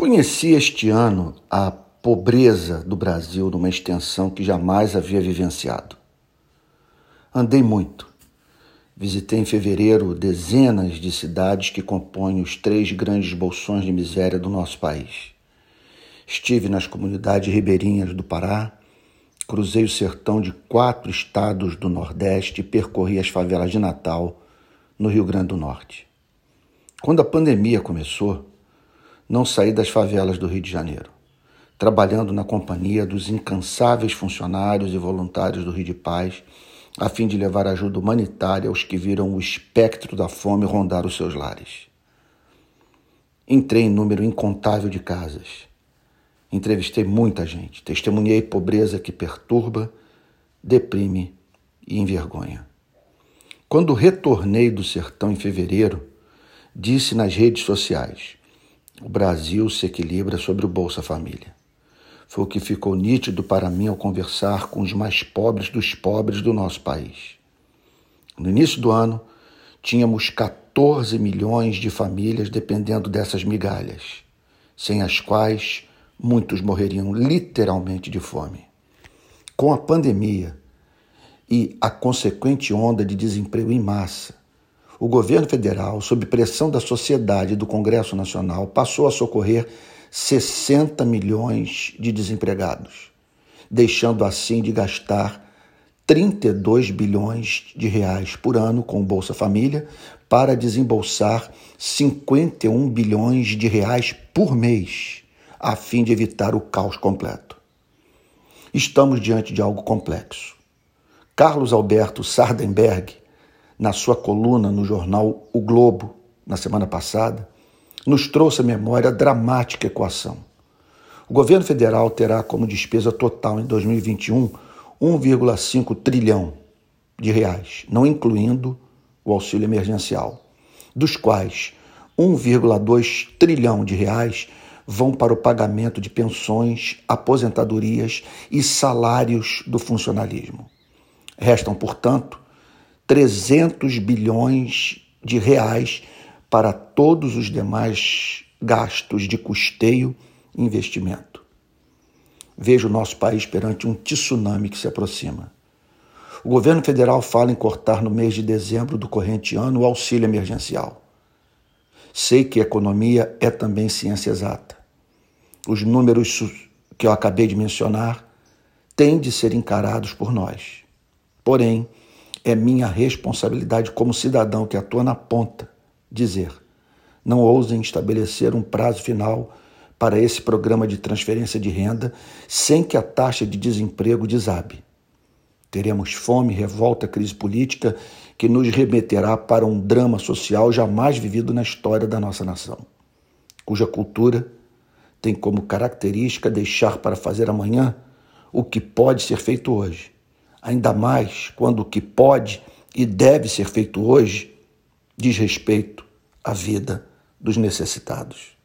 Conheci este ano a pobreza do Brasil numa extensão que jamais havia vivenciado. Andei muito. Visitei em fevereiro dezenas de cidades que compõem os três grandes bolsões de miséria do nosso país. Estive nas comunidades ribeirinhas do Pará, cruzei o sertão de quatro estados do Nordeste e percorri as favelas de Natal, no Rio Grande do Norte. Quando a pandemia começou, não saí das favelas do Rio de Janeiro, trabalhando na companhia dos incansáveis funcionários e voluntários do Rio de Paz, a fim de levar ajuda humanitária aos que viram o espectro da fome rondar os seus lares. Entrei em número incontável de casas. Entrevistei muita gente, testemunhei pobreza que perturba, deprime e envergonha. Quando retornei do sertão em fevereiro, disse nas redes sociais: o Brasil se equilibra sobre o Bolsa Família. Foi o que ficou nítido para mim ao conversar com os mais pobres dos pobres do nosso país. No início do ano, tínhamos 14 milhões de famílias dependendo dessas migalhas, sem as quais muitos morreriam literalmente de fome. Com a pandemia e a consequente onda de desemprego em massa, o governo federal, sob pressão da sociedade e do Congresso Nacional, passou a socorrer 60 milhões de desempregados, deixando assim de gastar 32 bilhões de reais por ano com Bolsa Família para desembolsar 51 bilhões de reais por mês, a fim de evitar o caos completo. Estamos diante de algo complexo. Carlos Alberto Sardenberg na sua coluna no jornal O Globo, na semana passada, nos trouxe à memória a dramática equação. O governo federal terá como despesa total em 2021 1,5 trilhão de reais, não incluindo o auxílio emergencial, dos quais 1,2 trilhão de reais vão para o pagamento de pensões, aposentadorias e salários do funcionalismo. Restam, portanto, 300 bilhões de reais para todos os demais gastos de custeio e investimento. Vejo o nosso país perante um tsunami que se aproxima. O governo federal fala em cortar no mês de dezembro do corrente ano o auxílio emergencial. Sei que economia é também ciência exata. Os números que eu acabei de mencionar têm de ser encarados por nós. Porém, é minha responsabilidade como cidadão que atua na ponta dizer: não ousem estabelecer um prazo final para esse programa de transferência de renda sem que a taxa de desemprego desabe. Teremos fome, revolta, crise política que nos remeterá para um drama social jamais vivido na história da nossa nação, cuja cultura tem como característica deixar para fazer amanhã o que pode ser feito hoje ainda mais quando o que pode e deve ser feito hoje diz respeito à vida dos necessitados.